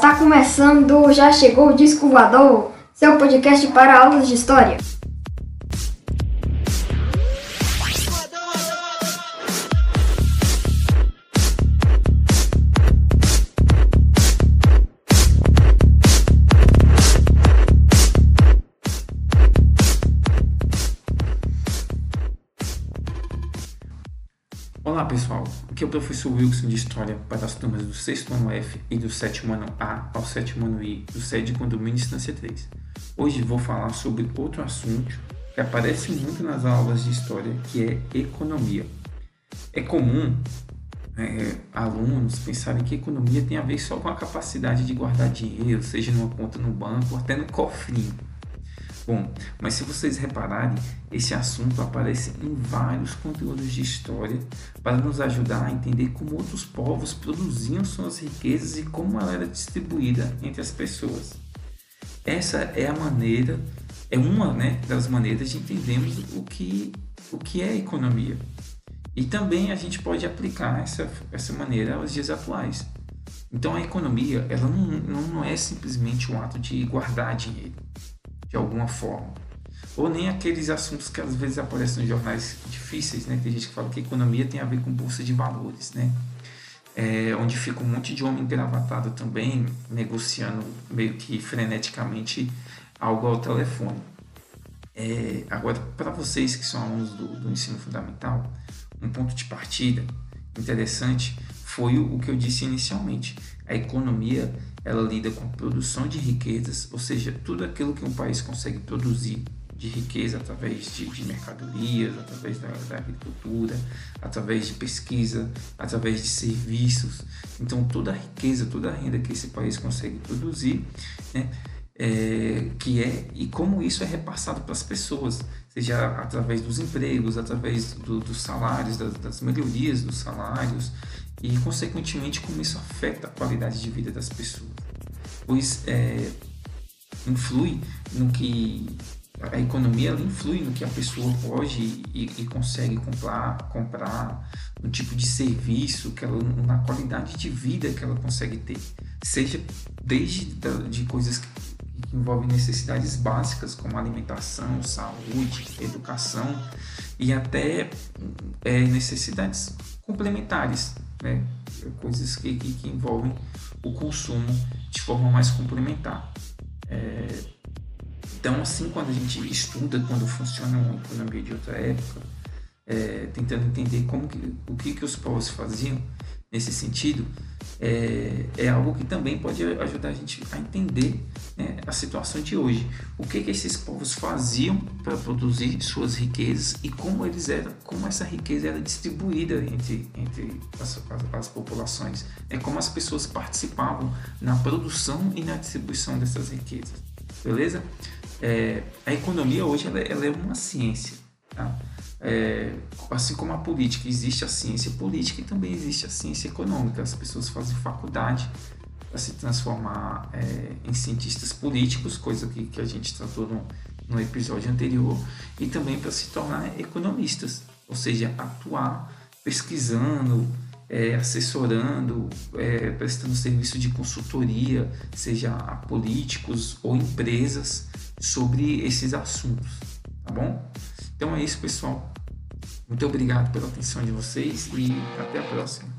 Está começando, já chegou o Disco Voador, seu podcast para aulas de história. Olá pessoal, aqui é o professor Wilson de História para as turmas do 6 ano F e do 7 ano A ao 7 ano I do SED Condomínio Instância 3. Hoje vou falar sobre outro assunto que aparece muito nas aulas de História, que é economia. É comum é, alunos pensarem que economia tem a ver só com a capacidade de guardar dinheiro, seja numa conta no banco ou até no cofrinho. Bom, mas se vocês repararem, esse assunto aparece em vários conteúdos de história para nos ajudar a entender como outros povos produziam suas riquezas e como ela era distribuída entre as pessoas. Essa é a maneira, é uma né, das maneiras de entendermos o que, o que é economia. E também a gente pode aplicar essa, essa maneira aos dias atuais. Então a economia ela não, não é simplesmente um ato de guardar dinheiro de alguma forma. Ou nem aqueles assuntos que às vezes aparecem nos jornais difíceis, né? Tem gente que fala que economia tem a ver com bolsa de valores, né? É, onde fica um monte de homem gravatado também, negociando meio que freneticamente algo ao telefone. É, agora, para vocês que são alunos do, do ensino fundamental, um ponto de partida interessante foi o, que eu disse inicialmente. A economia ela lida com produção de riquezas, ou seja, tudo aquilo que um país consegue produzir de riqueza através de, de mercadorias, através da, da, agricultura, através de pesquisa, através de serviços. Então, toda a riqueza, toda a renda que esse país consegue produzir, né, é, que é e como isso é repassado para as pessoas, seja através dos empregos, através do, dos salários, das, das, melhorias dos salários e, consequentemente, como isso afeta a qualidade de vida das pessoas, pois é, influi no que a economia ela influi no que a pessoa pode e, e, consegue comprar, comprar, no tipo de serviço, que ela, na qualidade de vida que ela consegue ter, seja desde de coisas que que envolve necessidades básicas como alimentação, saúde, educação e até é, necessidades complementares, né? coisas que, que, que, envolvem o consumo de forma mais complementar. É, então, assim, quando a gente estuda quando funciona uma economia de outra época, é, tentando entender como que, o que, que os povos faziam nesse sentido, é, é algo que também pode ajudar a gente a entender né, a situação de hoje. O que, que esses povos faziam para produzir suas riquezas e como eles eram, como essa riqueza era distribuída entre, entre as, as, as populações. É como as pessoas participavam na produção e na distribuição dessas riquezas. Beleza? É, a economia hoje ela, ela é uma ciência. Tá? É, assim como a política, existe a ciência política e também existe a ciência econômica. As pessoas fazem faculdade para se transformar é, em cientistas políticos, coisa que, que a gente tratou no, no episódio anterior, e também para se tornar economistas, ou seja, atuar pesquisando, é, assessorando, é, prestando serviço de consultoria, seja a políticos ou empresas, sobre esses assuntos, tá bom? Então é isso, pessoal. Muito obrigado pela atenção de vocês e até a próxima.